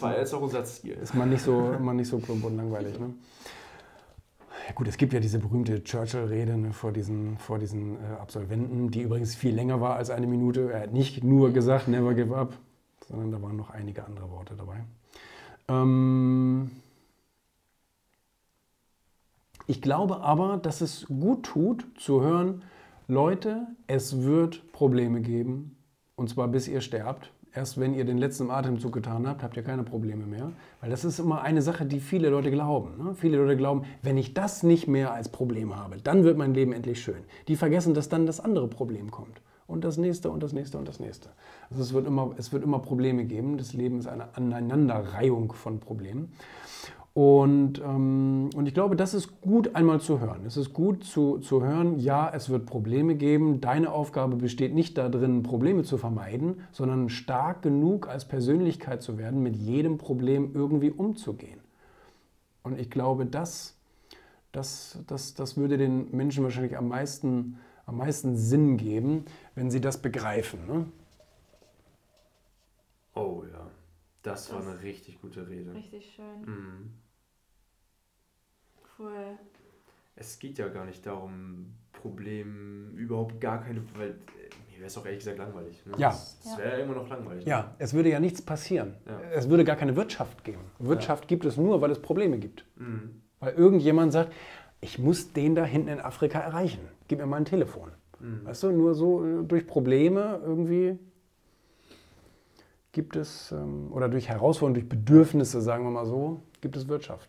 Weil jetzt auch unser Ziel. Ist man nicht so, man nicht so plump und langweilig. Ne? Ja gut, es gibt ja diese berühmte Churchill-Rede ne, vor diesen, vor diesen äh, Absolventen, die übrigens viel länger war als eine Minute. Er hat nicht nur gesagt, never give up, sondern da waren noch einige andere Worte dabei. Ähm ich glaube aber, dass es gut tut zu hören, Leute, es wird Probleme geben, und zwar bis ihr sterbt erst wenn ihr den letzten Atemzug getan habt, habt ihr keine Probleme mehr. Weil das ist immer eine Sache, die viele Leute glauben. Ne? Viele Leute glauben, wenn ich das nicht mehr als Problem habe, dann wird mein Leben endlich schön. Die vergessen, dass dann das andere Problem kommt. Und das nächste und das nächste und das nächste. Also es wird immer, es wird immer Probleme geben. Das Leben ist eine Aneinanderreihung von Problemen. Und, ähm, und ich glaube, das ist gut einmal zu hören. Es ist gut zu, zu hören, ja, es wird Probleme geben. Deine Aufgabe besteht nicht darin, Probleme zu vermeiden, sondern stark genug als Persönlichkeit zu werden, mit jedem Problem irgendwie umzugehen. Und ich glaube, das, das, das, das würde den Menschen wahrscheinlich am meisten, am meisten Sinn geben, wenn sie das begreifen. Ne? Oh ja. Das, das, war eine richtig gute Rede. Richtig schön. Mhm. Cool. Es geht ja gar nicht darum, Probleme, überhaupt gar keine, weil mir wäre es auch ehrlich gesagt langweilig. Ne? Ja. Es wäre ja immer noch langweilig. Ja, ne? es würde ja nichts passieren. Ja. Es würde gar keine Wirtschaft geben. Wirtschaft ja. gibt es nur, weil es Probleme gibt. Mhm. Weil irgendjemand sagt, ich muss den da hinten in Afrika erreichen. Gib mir mal ein Telefon. Mhm. Weißt du, nur so äh, durch Probleme irgendwie gibt es, ähm, oder durch Herausforderungen, durch Bedürfnisse, sagen wir mal so, gibt es Wirtschaft.